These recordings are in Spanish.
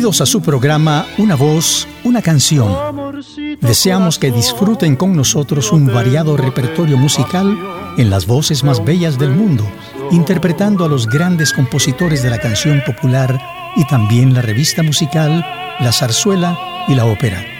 Bienvenidos a su programa Una voz, una canción. Deseamos que disfruten con nosotros un variado repertorio musical en las voces más bellas del mundo, interpretando a los grandes compositores de la canción popular y también la revista musical, la zarzuela y la ópera.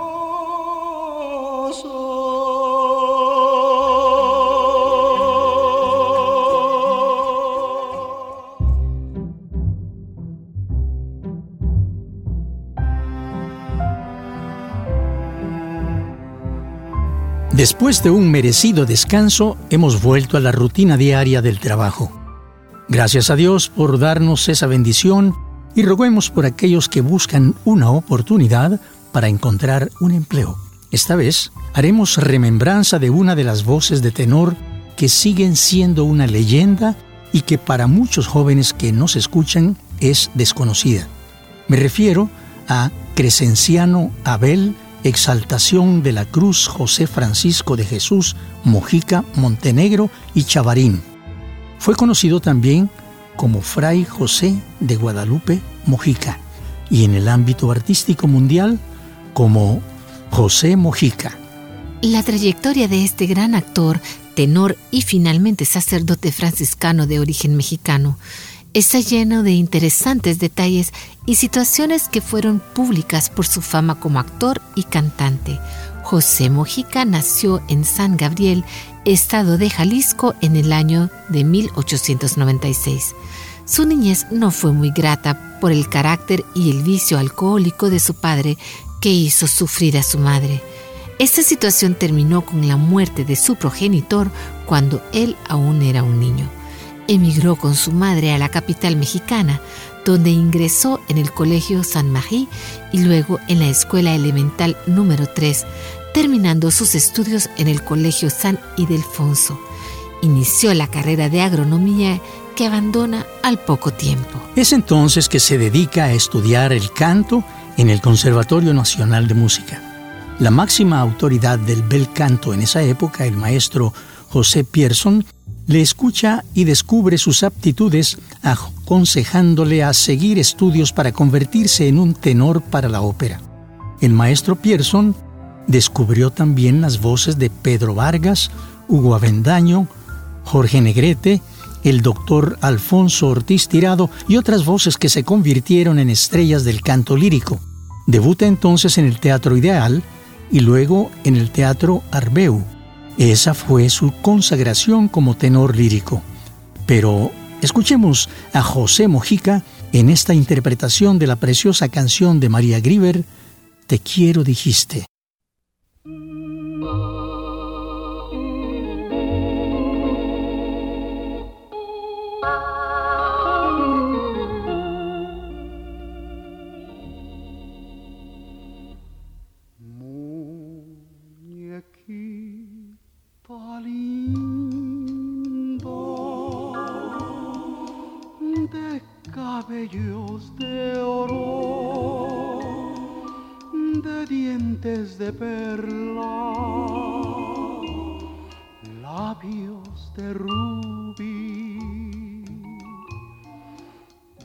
Después de un merecido descanso, hemos vuelto a la rutina diaria del trabajo. Gracias a Dios por darnos esa bendición y roguemos por aquellos que buscan una oportunidad para encontrar un empleo. Esta vez haremos remembranza de una de las voces de tenor que siguen siendo una leyenda y que para muchos jóvenes que nos escuchan es desconocida. Me refiero a Crescenciano Abel Exaltación de la Cruz José Francisco de Jesús Mojica Montenegro y Chavarín. Fue conocido también como Fray José de Guadalupe Mojica y en el ámbito artístico mundial como José Mojica. La trayectoria de este gran actor, tenor y finalmente sacerdote franciscano de origen mexicano está lleno de interesantes detalles y situaciones que fueron públicas por su fama como actor y cantante. José Mojica nació en San Gabriel, estado de Jalisco, en el año de 1896. Su niñez no fue muy grata por el carácter y el vicio alcohólico de su padre que hizo sufrir a su madre. Esta situación terminó con la muerte de su progenitor cuando él aún era un niño emigró con su madre a la capital mexicana, donde ingresó en el Colegio San Marie y luego en la Escuela Elemental número 3, terminando sus estudios en el Colegio San Ildefonso. Inició la carrera de agronomía que abandona al poco tiempo. Es entonces que se dedica a estudiar el canto en el Conservatorio Nacional de Música. La máxima autoridad del bel canto en esa época, el maestro José Pierson, le escucha y descubre sus aptitudes, aconsejándole a seguir estudios para convertirse en un tenor para la ópera. El maestro Pierson descubrió también las voces de Pedro Vargas, Hugo Avendaño, Jorge Negrete, el doctor Alfonso Ortiz Tirado y otras voces que se convirtieron en estrellas del canto lírico. Debuta entonces en el Teatro Ideal y luego en el Teatro Arbeu. Esa fue su consagración como tenor lírico. Pero escuchemos a José Mojica en esta interpretación de la preciosa canción de María Grieber, Te quiero dijiste. Dientes de perla, labios de rubí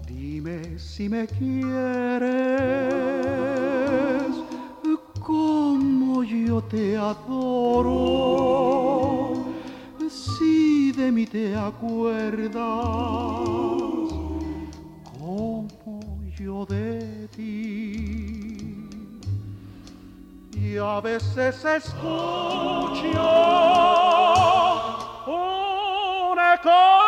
Dime si me quieres, como yo te adoro, si de mí te acuerdas, como yo de ti. Y a veces escucho un eco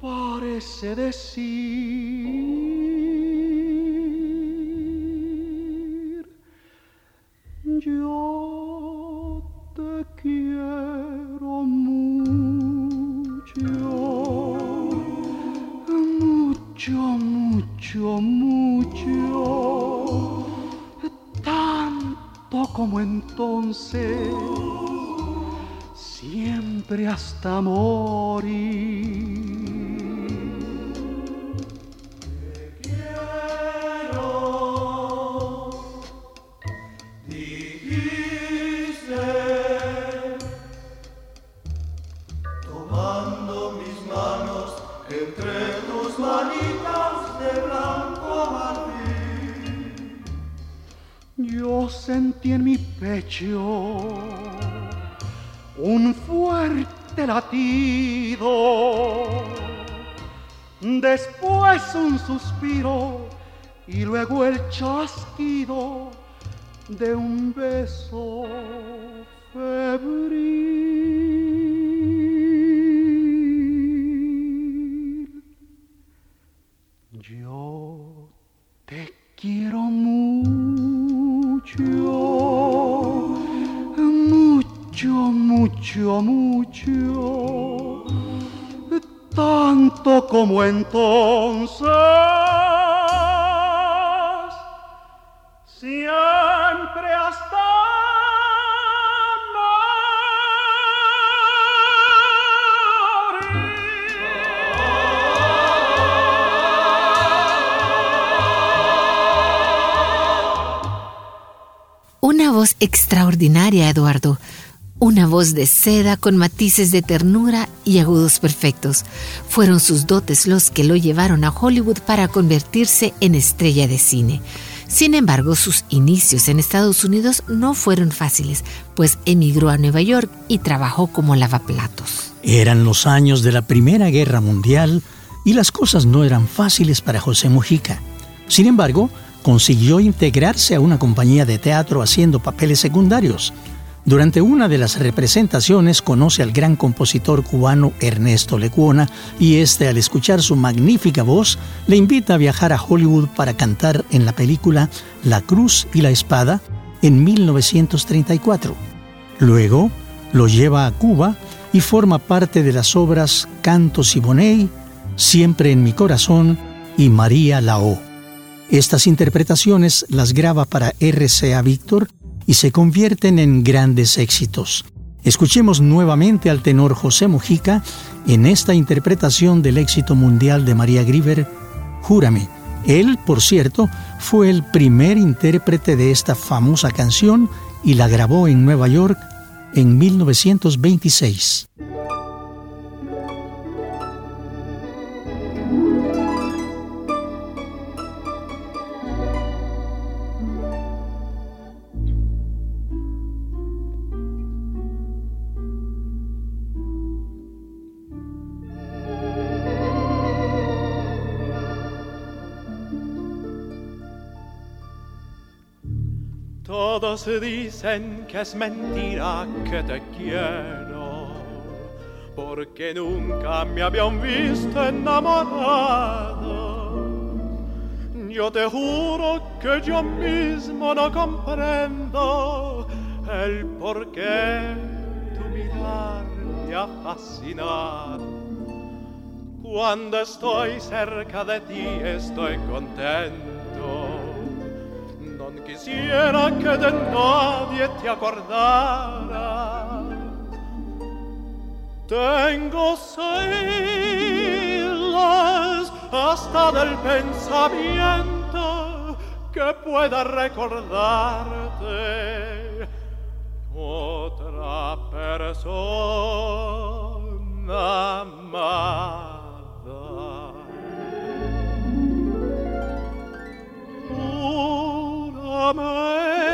parece decir, como entonces, siempre hasta morir. Un fuerte latido, después un suspiro y luego el chasquido de un beso febril. Entonces, siempre hasta Una voz extraordinaria, Eduardo. Una voz de seda con matices de ternura y agudos perfectos. Fueron sus dotes los que lo llevaron a Hollywood para convertirse en estrella de cine. Sin embargo, sus inicios en Estados Unidos no fueron fáciles, pues emigró a Nueva York y trabajó como lavaplatos. Eran los años de la Primera Guerra Mundial y las cosas no eran fáciles para José Mujica. Sin embargo, consiguió integrarse a una compañía de teatro haciendo papeles secundarios. Durante una de las representaciones conoce al gran compositor cubano Ernesto Lecuona y este al escuchar su magnífica voz le invita a viajar a Hollywood para cantar en la película La Cruz y la Espada en 1934. Luego lo lleva a Cuba y forma parte de las obras Canto Siboney, Siempre en mi corazón y María Lao. Estas interpretaciones las graba para RCA Víctor y se convierten en grandes éxitos. Escuchemos nuevamente al tenor José Mujica en esta interpretación del éxito mundial de María Grieber, Júrame. Él, por cierto, fue el primer intérprete de esta famosa canción y la grabó en Nueva York en 1926. Todos dicen que es mentira que te quiero, porque nunca me habían visto enamorado. Yo te juro que yo mismo no comprendo el por qué tu mirar me ha fascinado. Cuando estoy cerca de ti estoy contento quisiera que de nadie te acordaras. Tengo celos basta del pensamiento que pueda recordarte otra persona amada. Júrame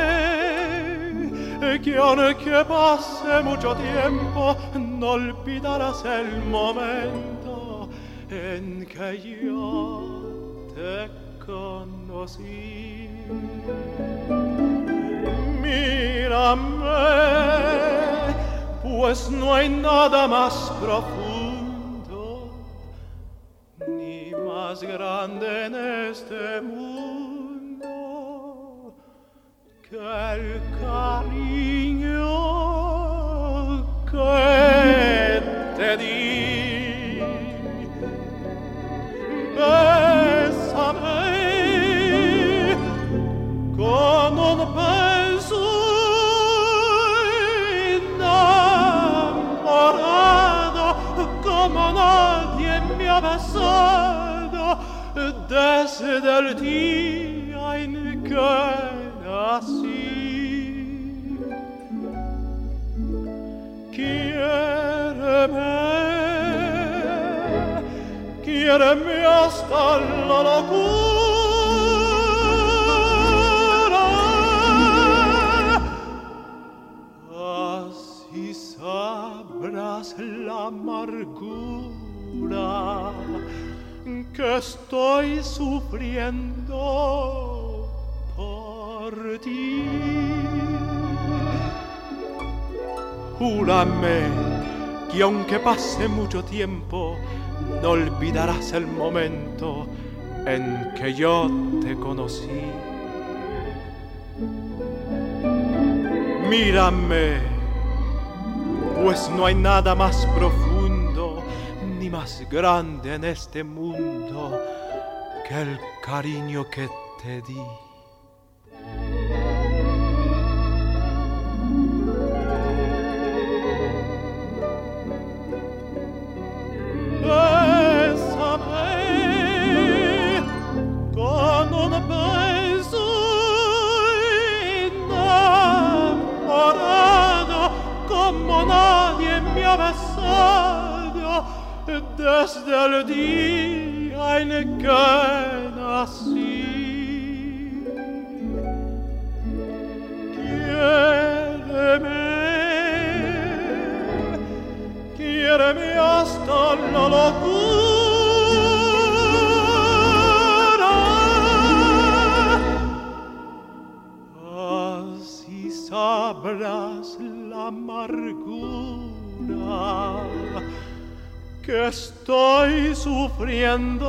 que aunque pase mucho tiempo, no olvidarás el momento en que yo te conocí. Mírame, pues no hay nada más profundo ni más grande en este mundo que el cariño que te di. Bésame con un beso enamorado como nadie me ha besado desde el día en que nací. Quiéreme, quiéreme hasta la locura. Así sabrás la amargura que estoy sufriendo Júrame que aunque pase mucho tiempo, no olvidarás el momento en que yo te conocí. Mírame, pues no hay nada más profundo ni más grande en este mundo que el cariño que te di. Desde el día en que nací. Quiéreme, quiéreme hasta la locura. Así que estoy sufriendo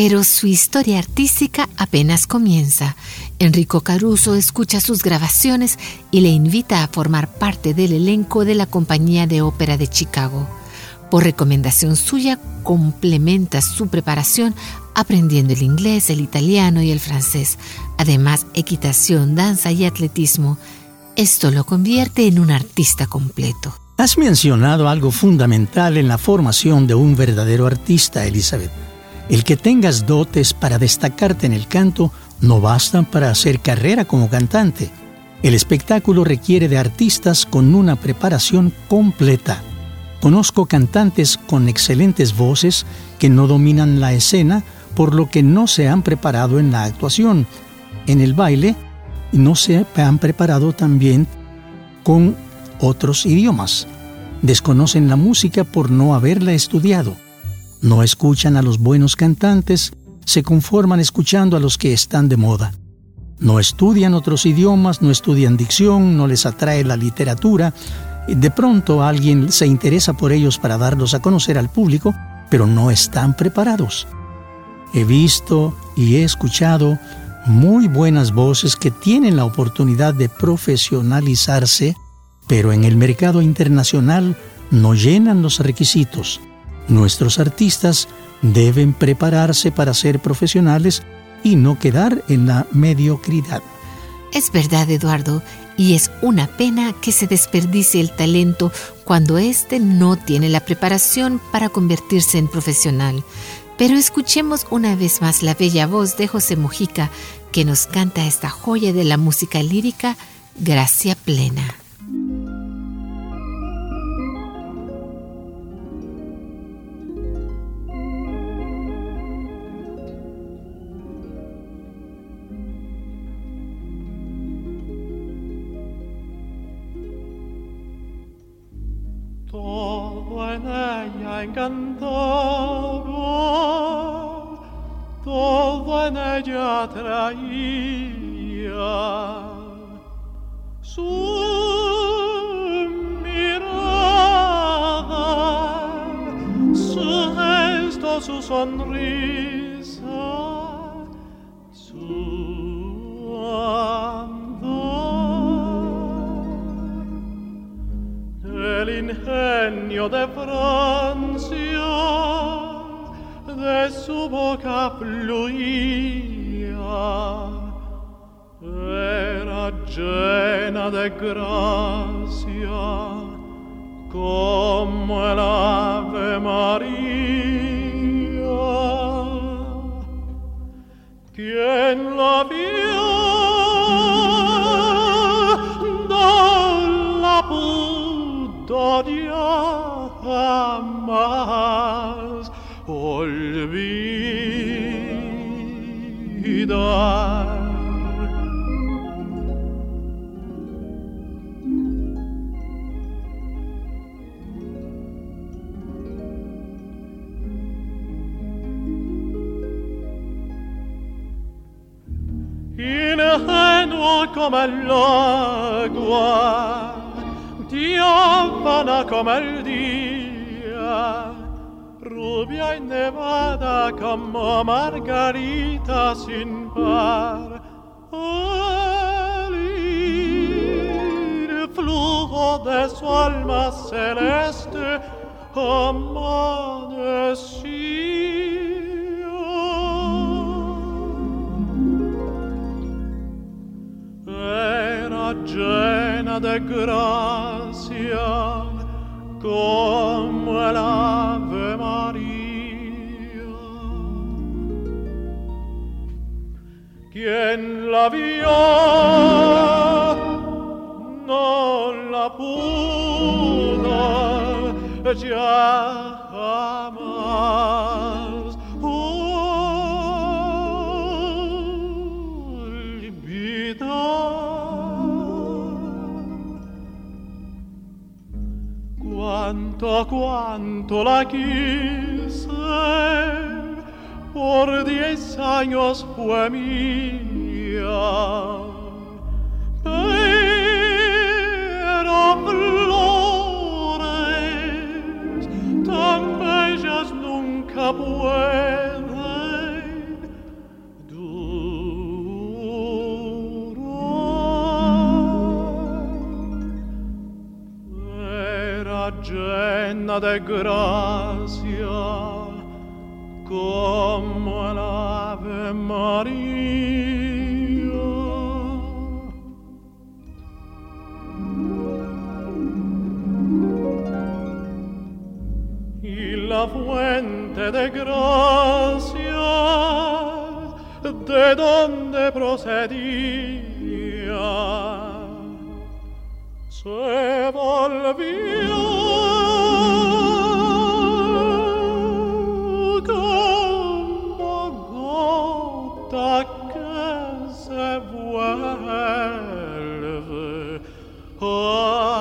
Pero su historia artística apenas comienza. Enrico Caruso escucha sus grabaciones y le invita a formar parte del elenco de la Compañía de Ópera de Chicago. Por recomendación suya, complementa su preparación aprendiendo el inglés, el italiano y el francés, además equitación, danza y atletismo. Esto lo convierte en un artista completo. Has mencionado algo fundamental en la formación de un verdadero artista, Elizabeth. El que tengas dotes para destacarte en el canto no bastan para hacer carrera como cantante. El espectáculo requiere de artistas con una preparación completa. Conozco cantantes con excelentes voces que no dominan la escena, por lo que no se han preparado en la actuación. En el baile, no se han preparado también con otros idiomas. Desconocen la música por no haberla estudiado. No escuchan a los buenos cantantes, se conforman escuchando a los que están de moda. No estudian otros idiomas, no estudian dicción, no les atrae la literatura. De pronto alguien se interesa por ellos para darlos a conocer al público, pero no están preparados. He visto y he escuchado muy buenas voces que tienen la oportunidad de profesionalizarse, pero en el mercado internacional no llenan los requisitos. Nuestros artistas Deben prepararse para ser profesionales y no quedar en la mediocridad. Es verdad, Eduardo, y es una pena que se desperdicie el talento cuando éste no tiene la preparación para convertirse en profesional. Pero escuchemos una vez más la bella voz de José Mojica que nos canta esta joya de la música lírica, Gracia Plena. Todo en ella encantaba, todo en ella traía su mirada, su gesto, su sonrisa, de Francia, de su boca fluía era llena de gracia como el Ave María. Quien la vio come l'agua, diafana come il dia, rubia e nevada como margarita sin par. El flujo de su alma celeste amanecía. Llena de gracia como el Ave María. Quien la vio no la pudo ya jamás tutta quanto la quise por diez años fue mía. Pero flores tan bellas nunca puede llena de gracia como el Ave María. y la fuente de gracia de donde procedía se volvió a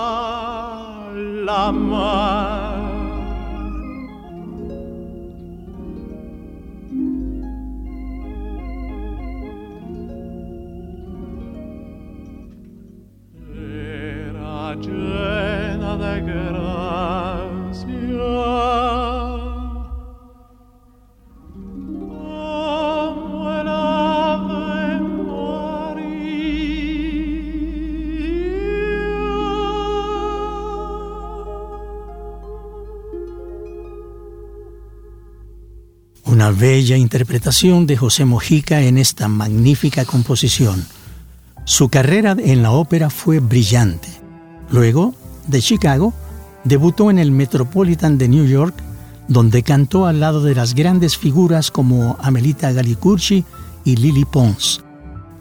Una bella interpretación de José Mojica en esta magnífica composición. Su carrera en la ópera fue brillante. Luego, de Chicago, debutó en el Metropolitan de New York, donde cantó al lado de las grandes figuras como Amelita Galicurci y Lily Pons.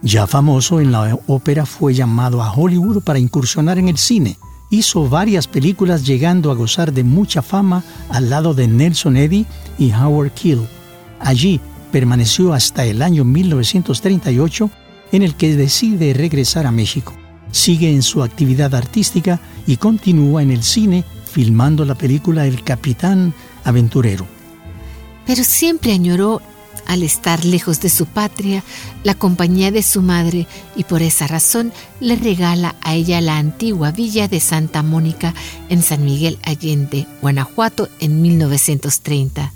Ya famoso en la ópera, fue llamado a Hollywood para incursionar en el cine. Hizo varias películas llegando a gozar de mucha fama al lado de Nelson Eddy y Howard Keel. Allí permaneció hasta el año 1938 en el que decide regresar a México. Sigue en su actividad artística y continúa en el cine filmando la película El Capitán Aventurero. Pero siempre añoró, al estar lejos de su patria, la compañía de su madre y por esa razón le regala a ella la antigua villa de Santa Mónica en San Miguel Allende, Guanajuato, en 1930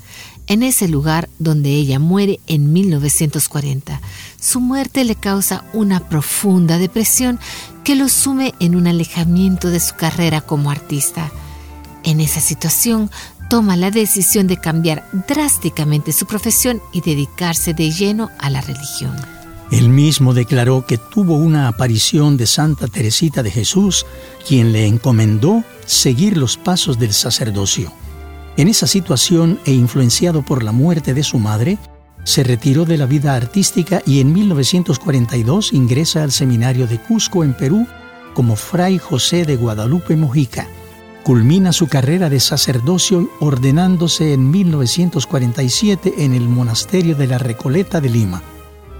en ese lugar donde ella muere en 1940. Su muerte le causa una profunda depresión que lo sume en un alejamiento de su carrera como artista. En esa situación, toma la decisión de cambiar drásticamente su profesión y dedicarse de lleno a la religión. Él mismo declaró que tuvo una aparición de Santa Teresita de Jesús, quien le encomendó seguir los pasos del sacerdocio. En esa situación e influenciado por la muerte de su madre, se retiró de la vida artística y en 1942 ingresa al seminario de Cusco en Perú como Fray José de Guadalupe Mojica. Culmina su carrera de sacerdocio ordenándose en 1947 en el monasterio de la Recoleta de Lima.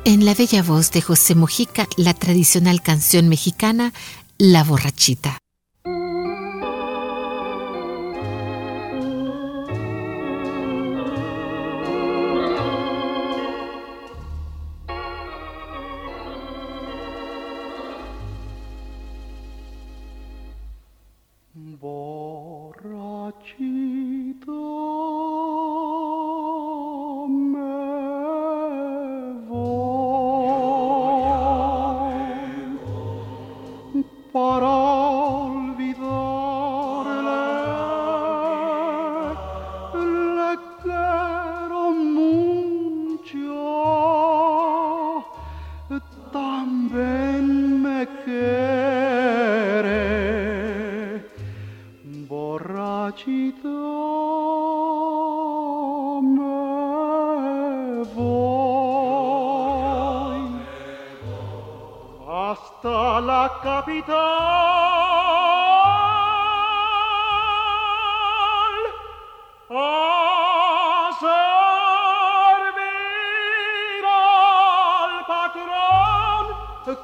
En la bella voz de José Mojica, la tradicional canción mexicana La borrachita.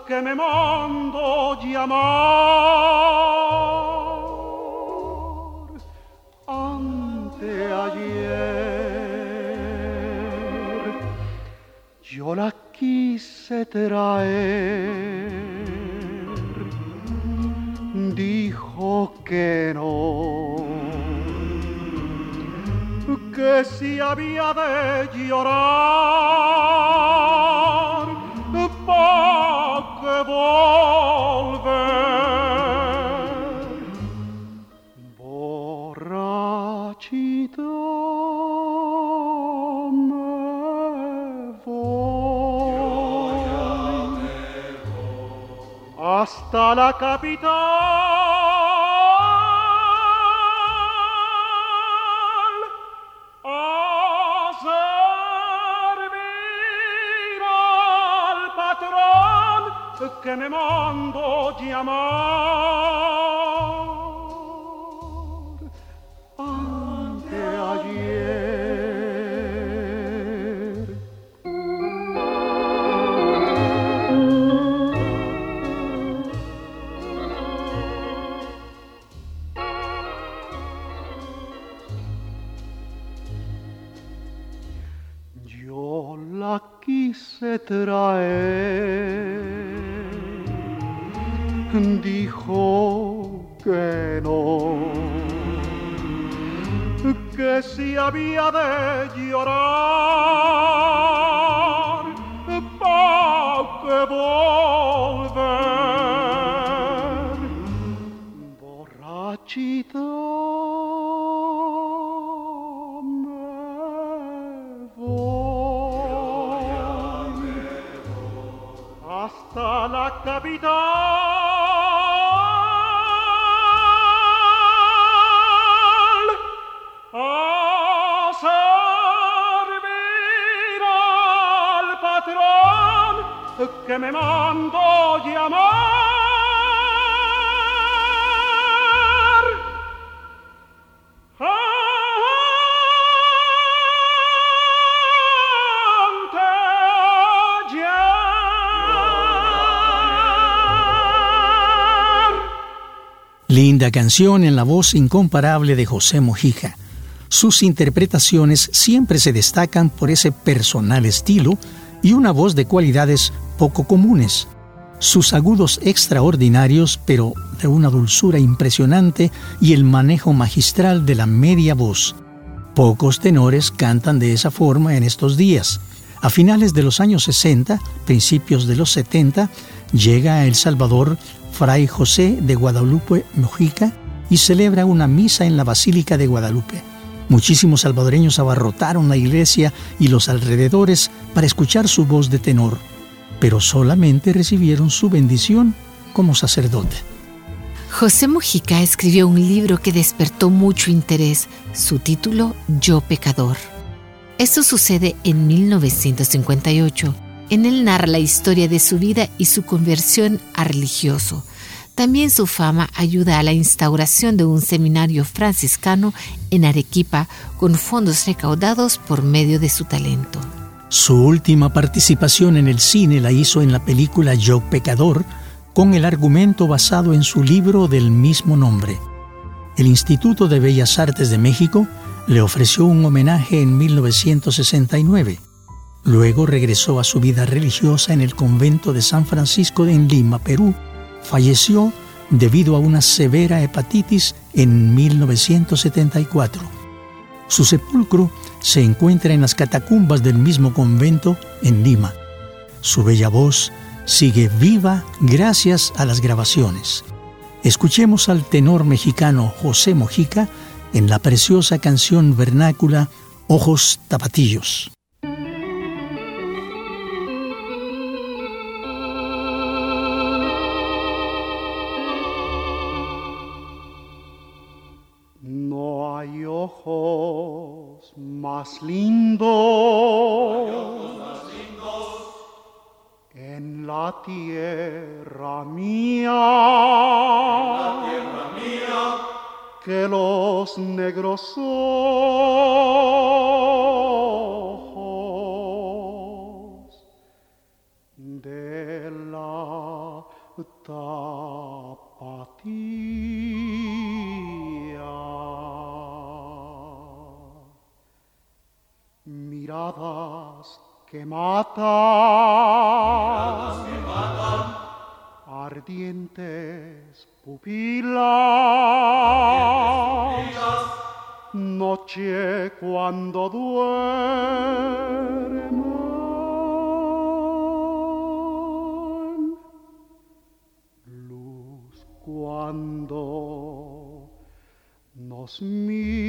Que me mando llamar. Ante ayer yo la quise traer, dijo que que si había de llorar volver. Borrachito me voy hasta la capital. Traer dijo que no, que si había a la capital a servir al patrón que me mandó llamar. Linda canción en la voz incomparable de José Mojica. Sus interpretaciones siempre se destacan por ese personal estilo y una voz de cualidades poco comunes. Sus agudos extraordinarios, pero de una dulzura impresionante y el manejo magistral de la media voz. Pocos tenores cantan de esa forma en estos días. A finales de los años 60, principios de los 70, llega a El Salvador Fray José de Guadalupe Mojica y celebra una misa en la Basílica de Guadalupe. Muchísimos salvadoreños abarrotaron la iglesia y los alrededores para escuchar su voz de tenor, pero solamente recibieron su bendición como sacerdote. José Mojica escribió un libro que despertó mucho interés, su título Yo Pecador. Esto sucede en 1958. En él narra la historia de su vida y su conversión a religioso. También su fama ayuda a la instauración de un seminario franciscano en Arequipa con fondos recaudados por medio de su talento. Su última participación en el cine la hizo en la película Yo Pecador, con el argumento basado en su libro del mismo nombre. El Instituto de Bellas Artes de México le ofreció un homenaje en 1969. Luego regresó a su vida religiosa en el convento de San Francisco en Lima, Perú. Falleció debido a una severa hepatitis en 1974. Su sepulcro se encuentra en las catacumbas del mismo convento en Lima. Su bella voz sigue viva gracias a las grabaciones. Escuchemos al tenor mexicano José Mojica en la preciosa canción vernácula Ojos Tapatillos. Más lindos, en la tierra mía, que los negros ojos de la tapatía. Miradas que matan, ardientes pupilas, noche cuando duerman, luz cuando nos mira.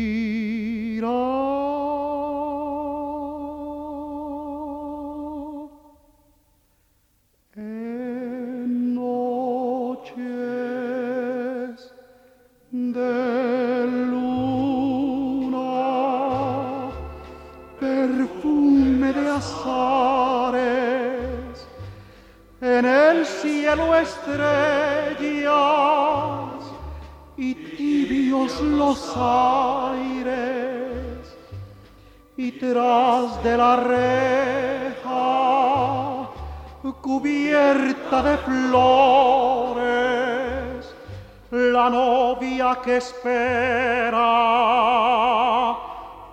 Cielo estrellas y tibios los aires, y tras de la reja, cubierta de flores, la novia que espera,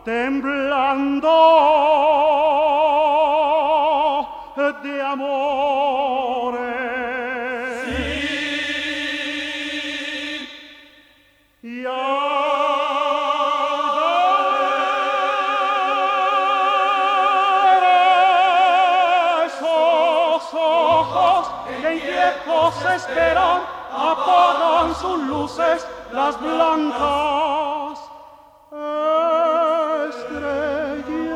temblando inquietos esperan, apagan sus luces las blancas estrellas.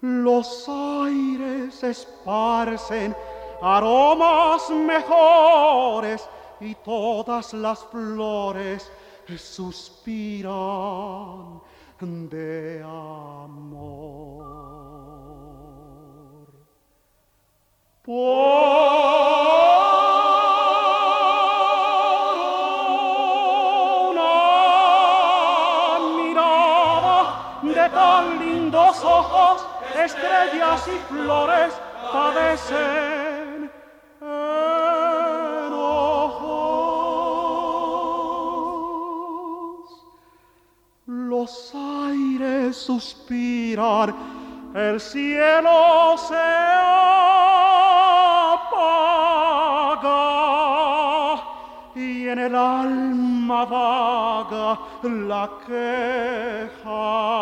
Los aires esparcen aromas mejores y todas las flores suspiran de amor. Por una mirada de tan lindos ojos, estrellas y flores padecen. Los aires suspiran, el cielo se en el alma vaga la queja.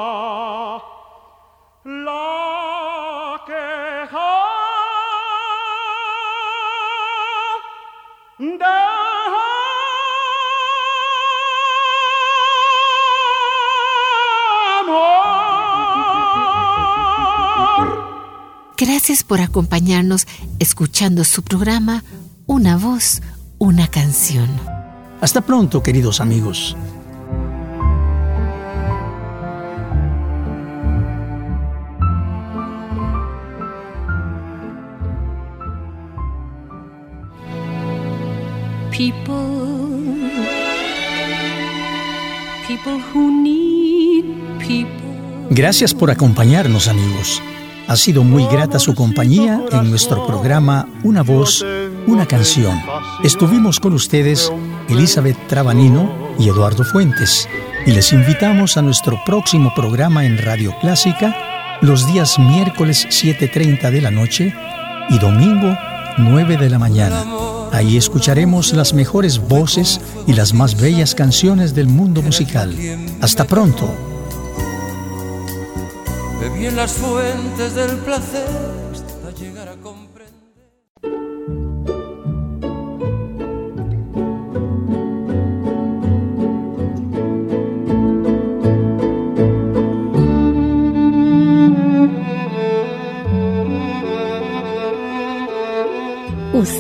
Gracias por acompañarnos escuchando su programa Una voz, una canción. Hasta pronto, queridos amigos. People, people who need people. Gracias por acompañarnos, amigos. Ha sido muy grata su compañía en nuestro programa Una voz, una canción. Estuvimos con ustedes Elizabeth Trabanino y Eduardo Fuentes y les invitamos a nuestro próximo programa en Radio Clásica los días miércoles 7.30 de la noche y domingo 9 de la mañana. Ahí escucharemos las mejores voces y las más bellas canciones del mundo musical. Hasta pronto. Bebí en las fuentes del placer